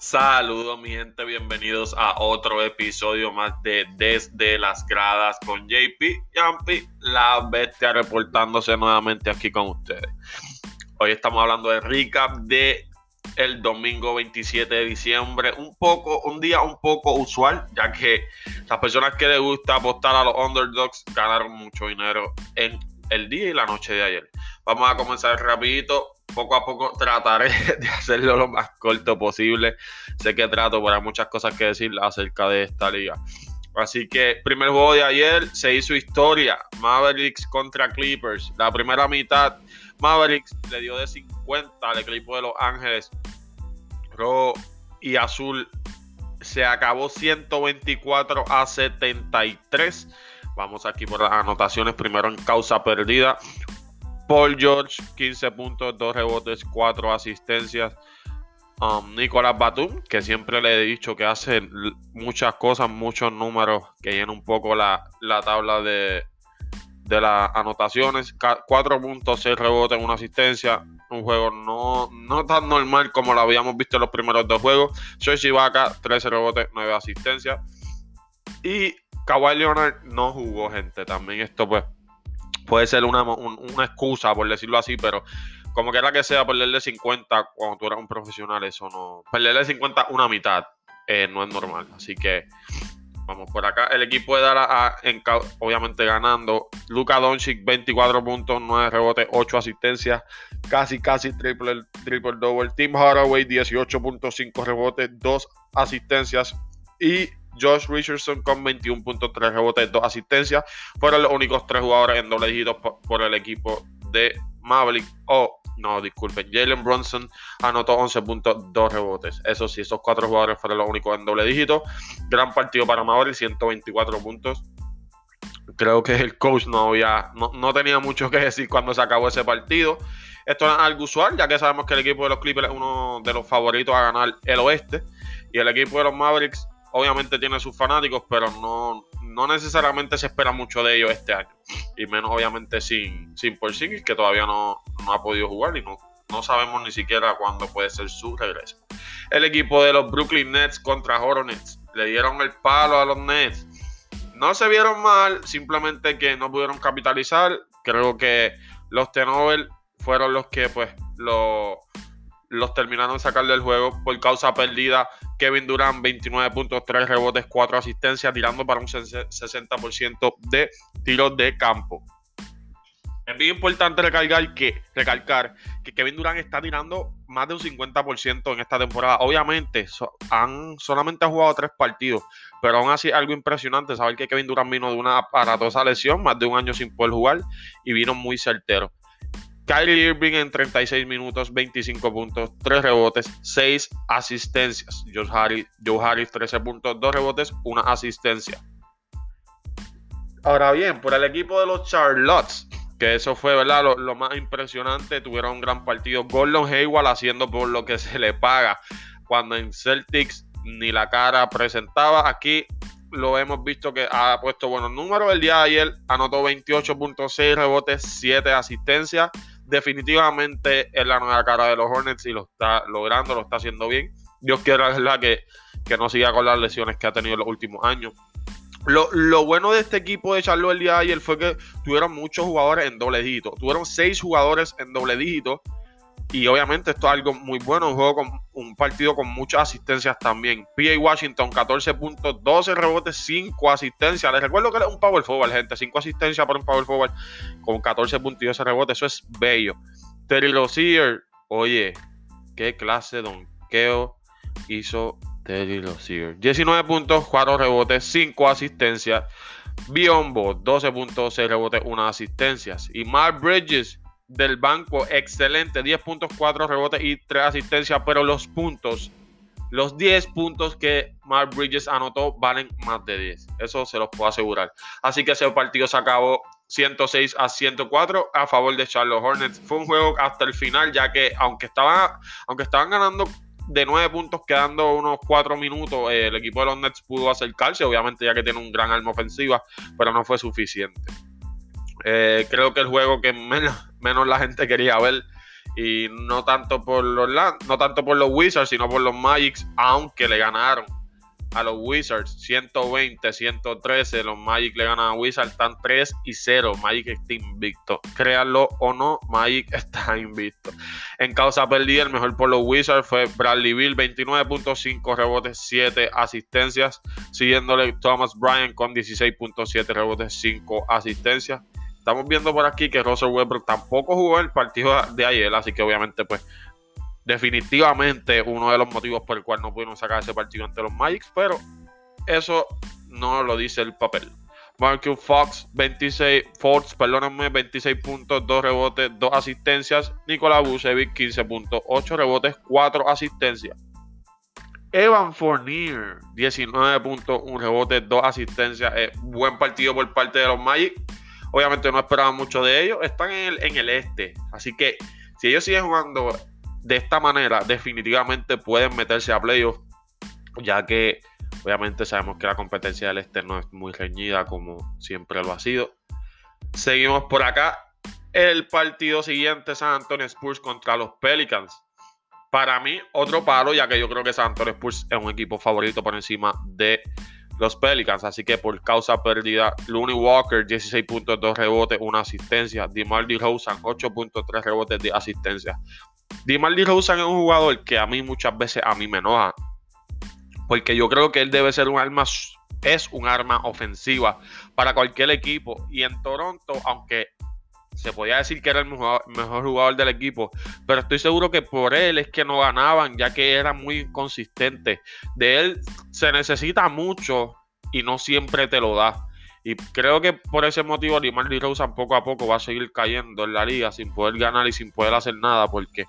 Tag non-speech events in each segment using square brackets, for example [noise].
Saludos mi gente, bienvenidos a otro episodio más de Desde las Gradas con JP Yampi, la bestia reportándose nuevamente aquí con ustedes. Hoy estamos hablando de recap de el domingo 27 de diciembre, un poco, un día un poco usual, ya que las personas que les gusta apostar a los underdogs ganaron mucho dinero en el día y la noche de ayer. Vamos a comenzar rapidito poco a poco trataré [laughs] de hacerlo lo más corto posible. Sé que trato, pero hay muchas cosas que decir acerca de esta liga. Así que, primer juego de ayer se hizo historia. Mavericks contra Clippers. La primera mitad, Mavericks le dio de 50 al equipo de Los Ángeles. Rojo y azul se acabó 124 a 73. Vamos aquí por las anotaciones. Primero en causa perdida. Paul George, 15 puntos, 2 rebotes, 4 asistencias. Um, Nicolás Batum, que siempre le he dicho que hace muchas cosas, muchos números, que llena un poco la, tabla de, de las anotaciones. 4 puntos, 6 rebotes, 1 asistencia. Un juego no, no tan normal como lo habíamos visto en los primeros dos juegos. Serge Ibaka, 13 rebotes, 9 asistencias. Y Kawhi Leonard no jugó, gente. También esto, pues, puede ser una, excusa, por decirlo así, pero como quiera que sea, perderle 50 cuando tú eres un profesional, eso no. Perderle 50 una mitad eh, no es normal. Así que vamos por acá. El equipo de Dallas, obviamente ganando. Luka Doncic, 24 puntos, 9 rebotes, 8 asistencias. Casi, casi triple, triple double. Tim Hardaway, 18.5 rebotes, 2 asistencias. Y Josh Richardson con 21.3 rebotes, 2 asistencias. Fueron los únicos tres jugadores en doble dígito por, el equipo de Maverick. Oh, no, disculpen. Jalen Bronson anotó 11.2 rebotes. Eso sí, esos cuatro jugadores fueron los únicos en doble dígito. Gran partido para Maverick, 124 puntos. Creo que el coach no, había, no, no tenía mucho que decir cuando se acabó ese partido. Esto es algo usual, ya que sabemos que el equipo de los Clippers es uno de los favoritos a ganar el oeste. Y el equipo de los Mavericks obviamente tiene sus fanáticos, pero no, no necesariamente se espera mucho de ellos este año. Y menos obviamente sin, sin Porzingis, que todavía no, ha podido jugar y no, no sabemos ni siquiera cuándo puede ser su regreso. El equipo de los Brooklyn Nets contra Hornets. Le dieron el palo a los Nets. No se vieron mal, simplemente que no pudieron capitalizar. Creo que los Tenovel fueron los que pues lo los terminaron de sacar del juego por causa perdida. Kevin Durant, 29 puntos, 3 rebotes, 4 asistencias, tirando para un 60% de tiros de campo. Es bien importante recalcar que, recalcar que Kevin Durant está tirando más de un 50% en esta temporada. Obviamente, han, solamente ha jugado tres partidos, pero aún así algo impresionante saber que Kevin Durant vino de una aparatosa lesión, más de un año sin poder jugar, y vino muy certero. Kyrie Irving en 36 minutos, 25 puntos, 3 rebotes, 6 asistencias. Joe Harris, Joe Harris 13 puntos, 2 rebotes, 1 asistencia. Ahora bien, por el equipo de los Charlottes, que eso fue ¿verdad? Lo, más impresionante, tuvieron un gran partido. Gordon Hayward haciendo por lo que [laughs] se le paga, cuando en Celtics ni la cara presentaba. Aquí lo hemos visto que ha puesto buenos números. El día de ayer anotó 28.6 rebotes, 7 asistencias definitivamente es la nueva cara de los Hornets y lo está logrando, lo está haciendo bien. Dios quiera verdad que, que no siga con las lesiones que ha tenido en los últimos años. Lo, lo, bueno de este equipo de Charlotte el día de ayer fue que tuvieron muchos jugadores en doble dígito. Tuvieron seis jugadores en doble dígito y obviamente esto es algo muy bueno, un juego con un partido con muchas asistencias también. PA Washington, 14 puntos, 12 rebotes, 5 asistencias. Les recuerdo que es un power forward, gente. 5 asistencias por un power forward con 14 puntos y 12 rebotes. Eso es bello. Terry Rozier, oye, qué clase de donqueo hizo Terry Rozier. 19 puntos, 4 rebotes, 5 asistencias. Biombo, 12 puntos, 6 rebotes, 1 asistencias. Y Mark Bridges, del banco, excelente, 10 puntos, 4 rebotes y 3 asistencias, pero los puntos, los 10 puntos que Mark Bridges anotó valen más de 10, eso se los puedo asegurar. Así que ese partido se acabó 106 a 104 a favor de Charlotte Hornets. Fue un juego hasta el final, ya que aunque estaban, aunque estaban ganando de 9 puntos, quedando unos 4 minutos, el equipo de los Nets pudo acercarse, obviamente ya que tiene un gran arma ofensiva, pero no fue suficiente. Eh, creo que el juego que menos, menos la gente quería ver Y no tanto por los no tanto por Wizards, sino por los Magics, aunque le ganaron a los Wizards 120, 113. Los Magic le ganan a Wizards, están 3 y 0. Magic está invicto. Créanlo o no, Magic [laughs] está invicto. En causa perdida, el mejor por los Wizards fue Bradley Bill, 29.5 rebotes, 7 asistencias. Siguiéndole Thomas Bryan con 16.7 rebotes, 5 asistencias. Estamos viendo por aquí que Russell Westbrook tampoco jugó el partido de ayer, así que obviamente pues definitivamente uno de los motivos por el cual no pudieron sacar ese partido ante los Magics, pero eso no lo dice el papel. Marcus Fox, 26, Fox, perdónenme, 26 puntos, 2 rebotes, 2 asistencias. Nicolás Vucevic, 15 puntos, 8 rebotes, 4 asistencias. Evan Fournier, 19 puntos, 1 rebote, 2 asistencias. buen partido por parte de los Magic. Obviamente no esperaban mucho de ellos. Están en el, en el este. Así que si ellos siguen jugando de esta manera definitivamente pueden meterse a playoffs, ya que obviamente sabemos que la competencia del este no es muy reñida como siempre lo ha sido. Seguimos por acá. El partido siguiente, San Antonio Spurs contra los Pelicans. Para mí, otro palo, ya que yo creo que San Antonio Spurs es un equipo favorito por encima de los Pelicans. Así que por causa perdida, Looney Walker, 16.2 rebotes, una asistencia. DeMar DeRozan, 8.3 rebotes de asistencia. DeMar DeRozan es un jugador que a mí muchas veces a mí me enoja. Porque yo creo que él debe ser un arma, es un arma ofensiva para cualquier equipo. Y en Toronto, aunque se podía decir que era el mejor, jugador del equipo, pero estoy seguro que por él es que no ganaban, ya que era muy inconsistente. De él se necesita mucho y no siempre te lo da. Y creo que por ese motivo DeMar DeRozan poco a poco va a seguir cayendo en la liga sin poder ganar y sin poder hacer nada porque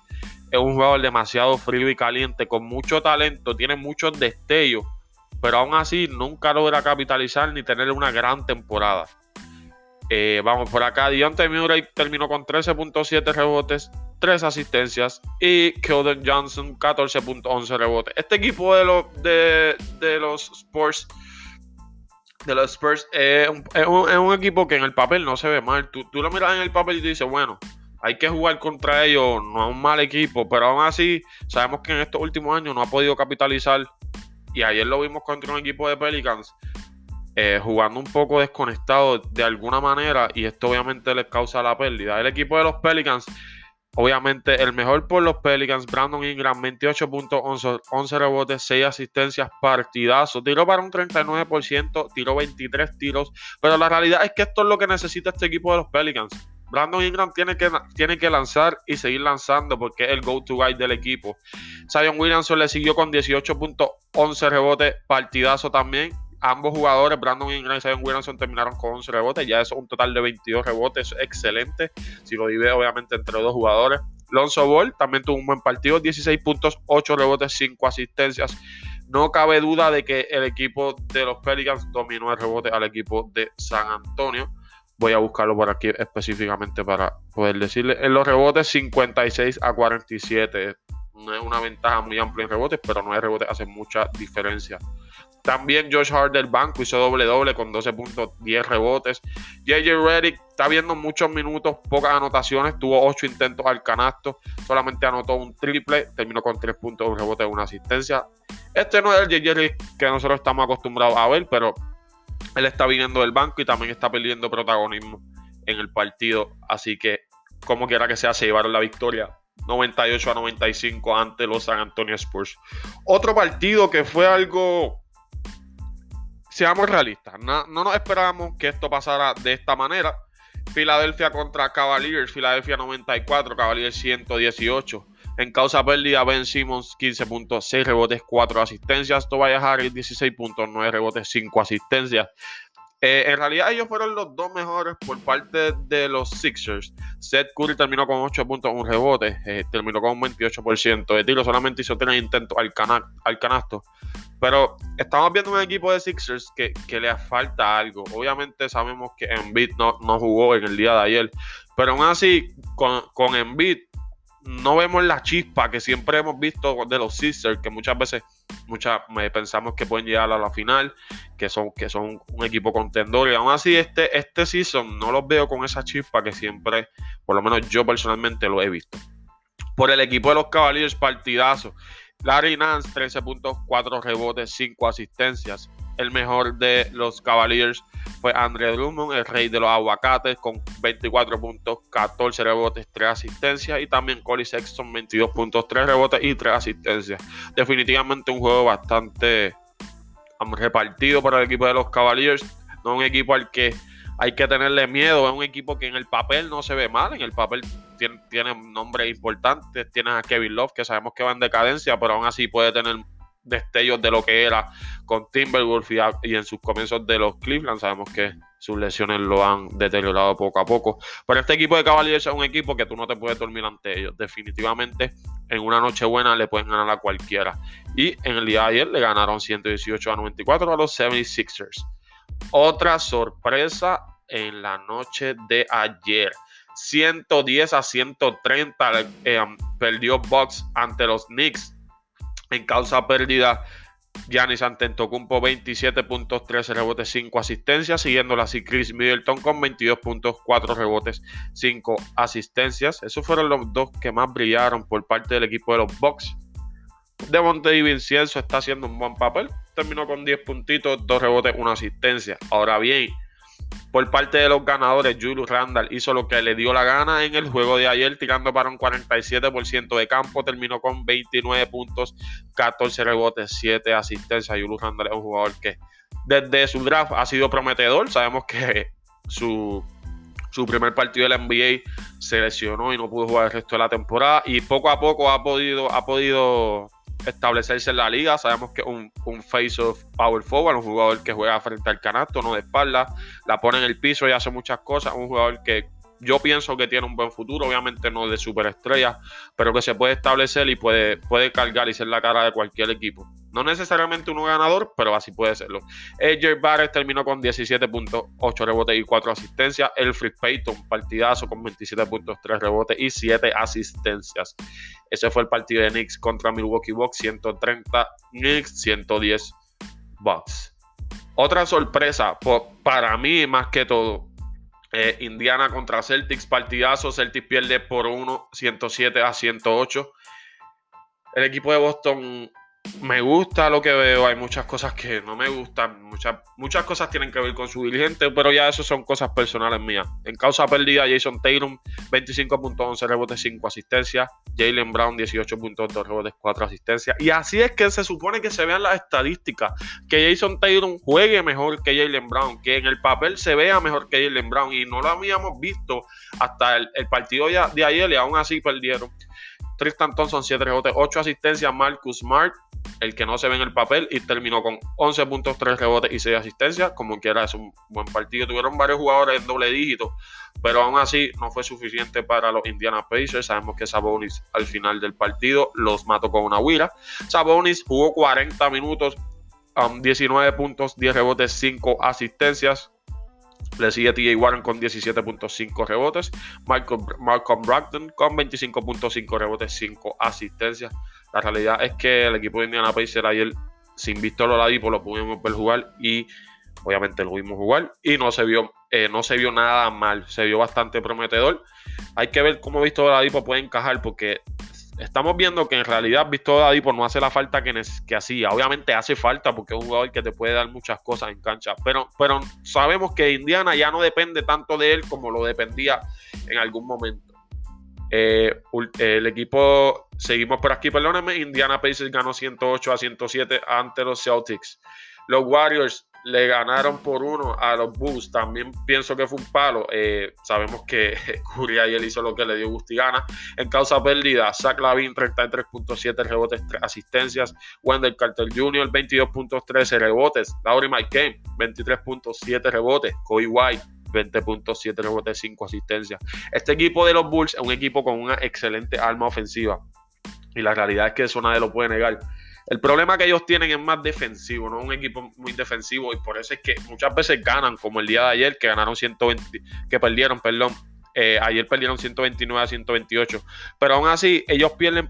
es un jugador demasiado frío y caliente, con mucho talento, tiene muchos destellos, pero aún así nunca logra capitalizar ni tener una gran temporada. Eh, vamos por acá, Deontay Murray terminó con 13.7 rebotes, 3 asistencias y Keldon Johnson 14.11 rebotes. Este equipo de, los de, los Sports de los Spurs es un, equipo que en el papel no se ve mal. Tú, lo miras en el papel y dices, bueno, hay que jugar contra ellos, no es un mal equipo, pero aún así sabemos que en estos últimos años no ha podido capitalizar. Y ayer lo vimos contra un equipo de Pelicans eh, jugando un poco desconectado de alguna manera y esto obviamente les causa la pérdida. El equipo de los Pelicans Obviamente, el mejor por los Pelicans, Brandon Ingram, 28.11 11 rebotes, 6 asistencias, partidazo. Tiró para un 39%, tiró 23 tiros. Pero la realidad es que esto es lo que necesita este equipo de los Pelicans. Brandon Ingram tiene que, tiene que lanzar y seguir lanzando porque es el go-to guy del equipo. Zion Williamson le siguió con 18.11 rebotes, partidazo también ambos jugadores, Brandon Ingram y Zion Williamson, terminaron con 11 rebotes. Ya es un total de 22 rebotes, excelente. Si lo divide, obviamente, entre dos jugadores. Lonzo Ball también tuvo un buen partido, 16 puntos, 8 rebotes, 5 asistencias. No cabe duda de que el equipo de los Pelicans dominó el rebote al equipo de San Antonio. Voy a buscarlo por aquí específicamente para poder decirle. En los rebotes, 56 a 47. No es una ventaja muy amplia en rebotes, pero no hay rebotes, hace mucha diferencia. También Josh Hart del banco hizo doble doble con 12 puntos, 10 rebotes. JJ Redick está viendo muchos minutos, pocas anotaciones, tuvo 8 intentos al canasto, solamente anotó un triple, terminó con 3 puntos, un rebote una asistencia. Este no es el JJ Redick que nosotros estamos acostumbrados a ver, pero él está viniendo del banco y también está perdiendo protagonismo en el partido. Así que, como quiera que sea, se llevaron la victoria 98 a 95 ante los San Antonio Spurs. Otro partido que fue algo seamos realistas, no, nos esperábamos que esto pasara de esta manera. Filadelfia contra Cavaliers, Filadelfia 94, Cavaliers 118. En causa pérdida, Ben Simmons 15.6 rebotes, 4 asistencias. Tobias Harris 16.9 rebotes, 5 asistencias. Eh, en realidad ellos fueron los dos mejores por parte de los Sixers. Seth Curry terminó con 8.1 rebotes, eh, terminó con un 28% de tiro, solamente hizo 3 intentos al, al canasto. Pero estamos viendo un equipo de Sixers que, le falta algo. Obviamente sabemos que Embiid no, no jugó en el día de ayer. Pero aún así, con, con Embiid no vemos la chispa que siempre hemos visto de los Sixers, que muchas veces muchas, pensamos que pueden llegar a la final, que son, que son un equipo contendor. Y aún así, este, este season no los veo con esa chispa que siempre, por lo menos yo personalmente lo he visto. Por el equipo de los Cavaliers, partidazo. Larry Nance, 13 puntos, 4 rebotes, 5 asistencias. El mejor de los Cavaliers fue Andre Drummond, el rey de los aguacates, con 24 puntos, 14 rebotes, 3 asistencias. Y también Collie Sexton, 22 puntos, 3 rebotes y 3 asistencias. Definitivamente un juego bastante repartido para el equipo de los Cavaliers. No un equipo al que hay que tenerle miedo. Es un equipo que en el papel no se ve mal. En el papel tiene, tiene nombres importantes. Tienes a Kevin Love, que sabemos que va en decadencia, pero aún así puede tener destellos de lo que era con Timberwolves y, en sus comienzos de los Cleveland. Sabemos que sus lesiones lo han deteriorado poco a poco. Pero este equipo de Cavaliers es un equipo que tú no te puedes dormir ante ellos. Definitivamente en una noche buena le pueden ganar a cualquiera. Y en el día de ayer le ganaron 118 a 94 a los 76ers. Otra sorpresa en la noche de ayer. 110 a 130 eh, perdió Bucks ante los Knicks en causa pérdida. Giannis Antetokounmpo 27 puntos, 13 rebotes, 5 asistencias, siguiéndola así Chris Middleton con 22 puntos, 4 rebotes, 5 asistencias. Esos fueron los dos que más brillaron por parte del equipo de los Bucks. Devontae Vincenzo está haciendo un buen papel, terminó con 10 puntitos, 2 rebotes, 1 asistencia. Ahora bien, por parte de los ganadores, Julius Randall hizo lo que le dio la gana en el juego de ayer, tirando para un 47% de campo. Terminó con 29 puntos, 14 rebotes, 7 asistencias. Julius Randall es un jugador que desde su draft ha sido prometedor. Sabemos que su, su primer partido de la NBA se lesionó y no pudo jugar el resto de la temporada. Y poco a poco ha podido, ha podido establecerse en la liga. Sabemos que un, un face of power forward, un jugador que juega frente al canasto, no de espalda, la pone en el piso y hace muchas cosas. Un jugador que yo pienso que tiene un buen futuro, obviamente no de superestrella, pero que se puede establecer y puede, puede cargar y ser la cara de cualquier equipo. No necesariamente uno ganador, pero así puede serlo. AJ Barrett terminó con 17 puntos, 8 rebotes y 4 asistencias. Elfrid Payton, partidazo con 27 puntos, 3 rebotes y 7 asistencias. Ese fue el partido de Knicks contra Milwaukee Bucks, 130 Knicks, 110 Bucks. Otra sorpresa, para mí más que todo, eh, Indiana contra Celtics, partidazo. Celtics pierde por 1, 107 a 108. El equipo de Boston me gusta lo que veo, hay muchas cosas que no me gustan, muchas, muchas cosas tienen que ver con su dirigente, pero ya eso son cosas personales mías. En causa perdida, Jason Tatum, 25.11 rebotes, 5 asistencias, Jalen Brown, 18.2 rebotes, 4 asistencias. Y así es que se supone que se vean las estadísticas, que Jason Tatum juegue mejor que Jalen Brown, que en el papel se vea mejor que Jalen Brown, y no lo habíamos visto hasta el, el partido de ayer y aún así perdieron. Tristan Thompson, 7 rebotes, 8 asistencias. Marcus Smart, el que no se ve en el papel, y terminó con 11 puntos, 3 rebotes y 6 asistencias. Como quiera, es un buen partido. Tuvieron varios jugadores en doble dígito, pero aún así no fue suficiente para los Indiana Pacers. Sabemos que Sabonis al final del partido los mató con una huira. Sabonis jugó 40 minutos, 19 puntos, 10 rebotes, 5 asistencias. Le sigue TJ Warren con 17.5 rebotes. Malcolm Brogdon con 25.5 rebotes, 5 asistencias. La realidad es que el equipo de Indiana Pacers ayer, sin Víctor Oladipo, lo pudimos ver jugar y obviamente lo vimos jugar y no se vio, eh, no se vio nada mal. Se vio bastante prometedor. Hay que ver cómo Víctor Oladipo puede encajar porque estamos viendo que en realidad Víctor Oladipo no hace la falta que, que hacía. Obviamente hace falta porque es un jugador que te puede dar muchas cosas en cancha. Pero, pero sabemos que Indiana ya no depende tanto de él como lo dependía en algún momento. Eh, el equipo, seguimos por aquí, perdónenme. Indiana Pacers ganó 108 a 107 ante los Celtics. Los Warriors le ganaron por uno a los Bulls. También pienso que fue un palo. Eh, sabemos que [laughs] Curry ayer hizo lo que le dio Gustigana. En causa perdida, Zach Lavin 33.7 rebotes, 3 asistencias. Wendell Carter Jr. 22.13 rebotes. Laurie Mike 23.7 rebotes. Cody White 20.7 rebotes, 5 asistencias. Este equipo de los Bulls es un equipo con una excelente arma ofensiva. Y la realidad es que eso nadie lo puede negar. El problema que ellos tienen es más defensivo, no un equipo muy defensivo y por eso es que muchas veces ganan, como el día de ayer que ganaron 120, que perdieron, perdón, Eh, ayer perdieron 129 a 128. Pero aún así, ellos pierden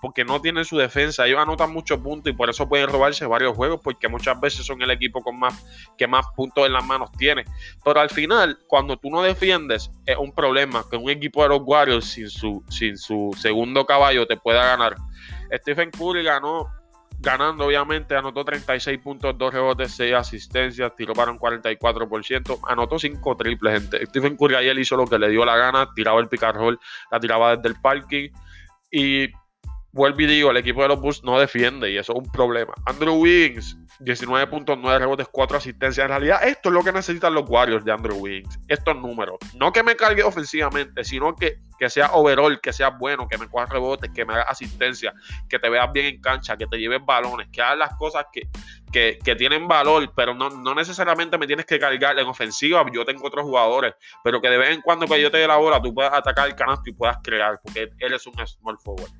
porque no tienen su defensa. Ellos anotan muchos puntos y por eso pueden robarse varios juegos, porque muchas veces son el equipo con más, que más puntos en las manos tiene. Pero al final, cuando tú no defiendes, es un problema que un equipo de los Warriors sin su, sin su segundo caballo te pueda ganar. Stephen Curry ganó ganando obviamente, anotó 36 puntos, 2 rebotes, 6 asistencias, tiró para un 44%, anotó 5 triples. Gente. Stephen Curry ayer hizo lo que le dio la gana, tiraba el pick roll, la tiraba desde el parking y vuelvo y digo, el equipo de los Bulls no defiende y eso es un problema. Andrew Wiggins 19.9 rebotes, 4 asistencias. En realidad, esto es lo que necesitan los Warriors de Andrew Wiggins. Estos números. No que me cargue ofensivamente, sino que, que sea overall, que sea bueno, que me coja rebotes, que me haga asistencia, que te veas bien en cancha, que te lleves balones, que hagas las cosas que, que, tienen valor, pero no, no, necesariamente me tienes que cargar en ofensiva. Yo tengo otros jugadores, pero que de vez en cuando que yo te dé la bola, tú puedas atacar el canasto y puedas crear, porque él es un small forward.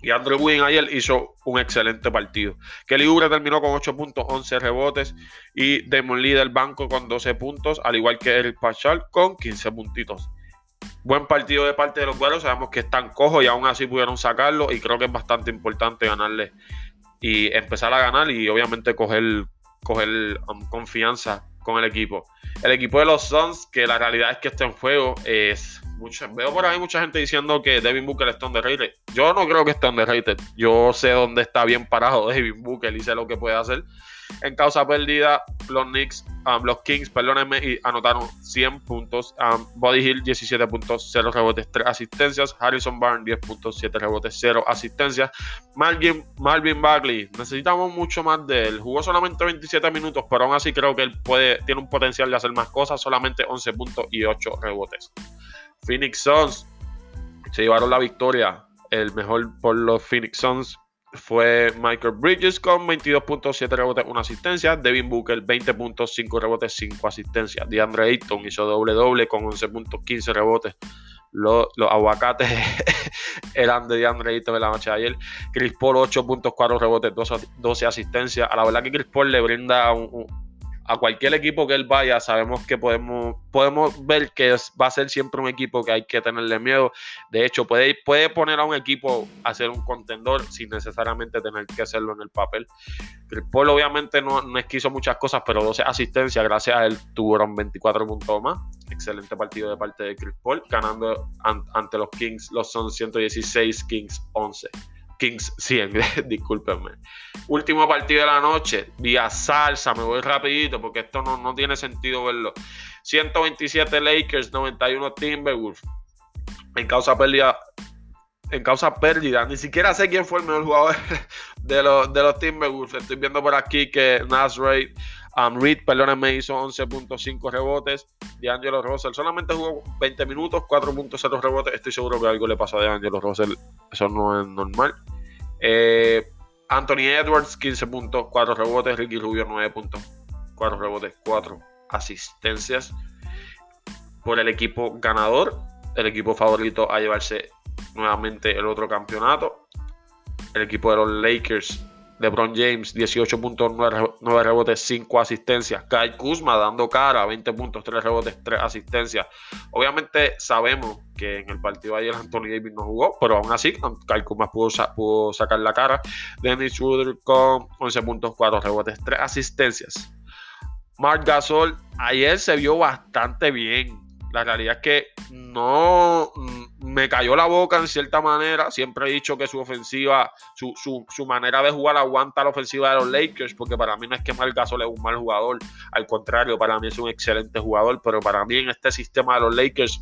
Y Andrew Wiggins ayer hizo un excelente partido. Kelly Oubre terminó con 8 puntos, 11 rebotes. Y Demon Lee del banco con 12 puntos, al igual que el Pachal con 15 puntitos. Buen partido de parte de los güeros. Sabemos que están cojos y aún así pudieron sacarlo. Y creo que es bastante importante ganarle y empezar a ganar y obviamente coger, coger um, confianza con el equipo. El equipo de los Suns, que la realidad es que está en juego, es veo por ahí mucha gente diciendo que Devin Booker está underrated. Yo no creo que esté underrated. Yo sé dónde está bien parado [laughs] Devin Booker y sé lo que puede hacer. En causa perdida, los Knicks, um, los Kings, perdónenme, y anotaron 100 puntos. Body Hill 17 puntos, 0 rebotes, 3 asistencias. Harrison Barnes 10 puntos, 7 rebotes, 0 asistencias. Marvin, Marvin Bagley, necesitamos mucho más de él. Jugó solamente 27 minutos, pero aún así creo que él puede, tiene un potencial de hacer más cosas. Solamente 11 puntos y 8 rebotes. Phoenix Suns se llevaron la victoria. El mejor por los Phoenix Suns fue Michael Bridges con 22.7 rebotes, 1 asistencia. Devin Booker 20 puntos, 5 rebotes, 5 asistencias. DeAndre Ayton hizo doble doble con 11 puntos, 15 rebotes. Los, aguacates [laughs] eran de DeAndre Ayton en la noche de ayer. Chris Paul 8.4 rebotes, 12, asistencias. A la verdad que Chris Paul le brinda un a cualquier equipo que él vaya, sabemos que podemos, podemos ver que va a ser siempre un equipo que hay que tenerle miedo. De hecho, puede, puede poner a un equipo a ser un contendor sin necesariamente tener que hacerlo en el papel. Chris Paul obviamente no, no es que hizo muchas cosas, pero 12 asistencias, gracias a él tuvieron 24 puntos más. Excelente partido de parte de Chris Paul, ganando ante los Kings, los son 116, Kings 11. Kings [laughs] 100, discúlpenme. Último partido de la noche, vía salsa, me voy rapidito porque esto no, no tiene sentido verlo. 127 Lakers, 91 Timberwolves. En causa pérdida, en causa pérdida, ni siquiera sé quién fue el mejor jugador [laughs] de los, de los Timberwolves. Estoy viendo por aquí que Nasray um, Reed, perdónenme, hizo 11.5 rebotes. D'Angelo Russell solamente jugó 20 minutos, 4.0 rebotes. Estoy seguro que algo le pasó a D'Angelo Russell. Eso no es normal. Eh, Anthony Edwards, 15.4 rebotes. Ricky Rubio, 9.4 rebotes, 4 asistencias. Por el equipo ganador, el equipo favorito a llevarse nuevamente el otro campeonato. El equipo de los Lakers LeBron James, 18.9 rebotes, 5 asistencias. Kyle Kuzma dando cara, 20 puntos, 3 rebotes, 3 asistencias. Obviamente sabemos que en el partido ayer Anthony Davis no jugó, pero aún así Kyle Kuzma pudo, sacar la cara. Dennis Schroeder con 11 puntos, 4 rebotes, 3 asistencias. Mark Gasol ayer se vio bastante bien. La realidad es que no me cayó la boca en cierta manera. Siempre he dicho que su ofensiva, su, su, manera de jugar aguanta la ofensiva de los Lakers, porque para mí no es que Marc es un mal jugador, al contrario, para mí es un excelente jugador, pero para mí en este sistema de los Lakers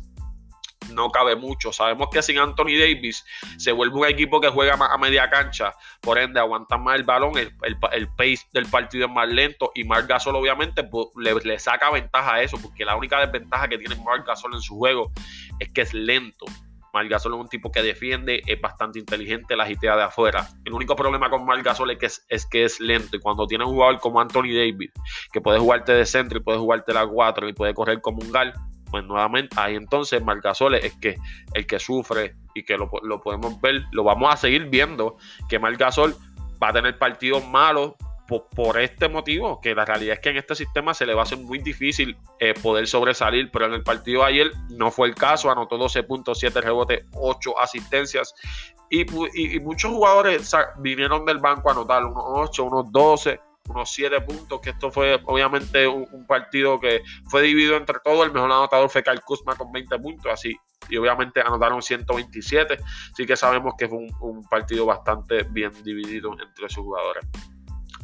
no cabe mucho. Sabemos que sin Anthony Davis se vuelve un equipo que juega más a media cancha, por ende aguanta más el balón, el, pace del partido es más lento y Marc Gasol obviamente pues, le, saca ventaja a eso, porque la única desventaja que tiene Marc Gasol en su juego es que es lento. Marc Gasol es un tipo que defiende, es bastante inteligente, la gitea de afuera. El único problema con Marc Gasol es que es, que es lento y cuando tiene un jugador como Anthony Davis, que puede jugarte de centro y puede jugarte la 4 y puede correr como un gal, pues nuevamente ahí entonces Margasol es que el que sufre y que lo, podemos ver, lo vamos a seguir viendo, que Margasol va a tener partidos malos por, este motivo, que la realidad es que en este sistema se le va a hacer muy difícil eh, poder sobresalir, pero en el partido de ayer no fue el caso, anotó 12 puntos, 7 rebotes, 8 asistencias y, muchos jugadores vinieron del banco a anotar unos 8, unos 12, unos 7 puntos, que esto fue obviamente un, partido que fue dividido entre todos, el mejor anotador fue Kyle Kuzma con 20 puntos, así, y obviamente anotaron 127, así que sabemos que fue un, un partido bastante bien dividido entre sus jugadores.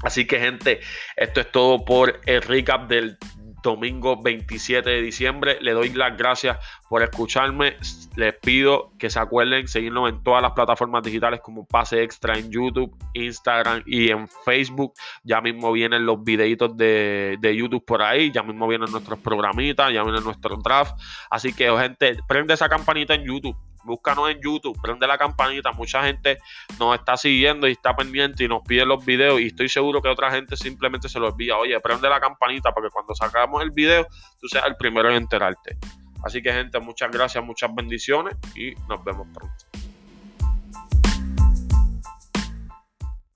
Así que gente, esto es todo por el recap del domingo 27 de diciembre. Le doy las gracias por escucharme. Les pido que se acuerden seguirnos en todas las plataformas digitales como Pase Extra en YouTube, Instagram y en Facebook. Ya mismo vienen los videitos de, de YouTube por ahí. Ya mismo vienen nuestros programitas, ya vienen nuestros draft. Así que, gente, prende esa campanita en YouTube búscanos en YouTube, prende la campanita. Mucha gente nos está siguiendo y está pendiente y nos pide los videos. Y estoy seguro que otra gente simplemente se lo envía. Oye, prende la campanita para que cuando sacamos el video, tú seas el primero en enterarte. Así que, gente, muchas gracias, muchas bendiciones y nos vemos pronto.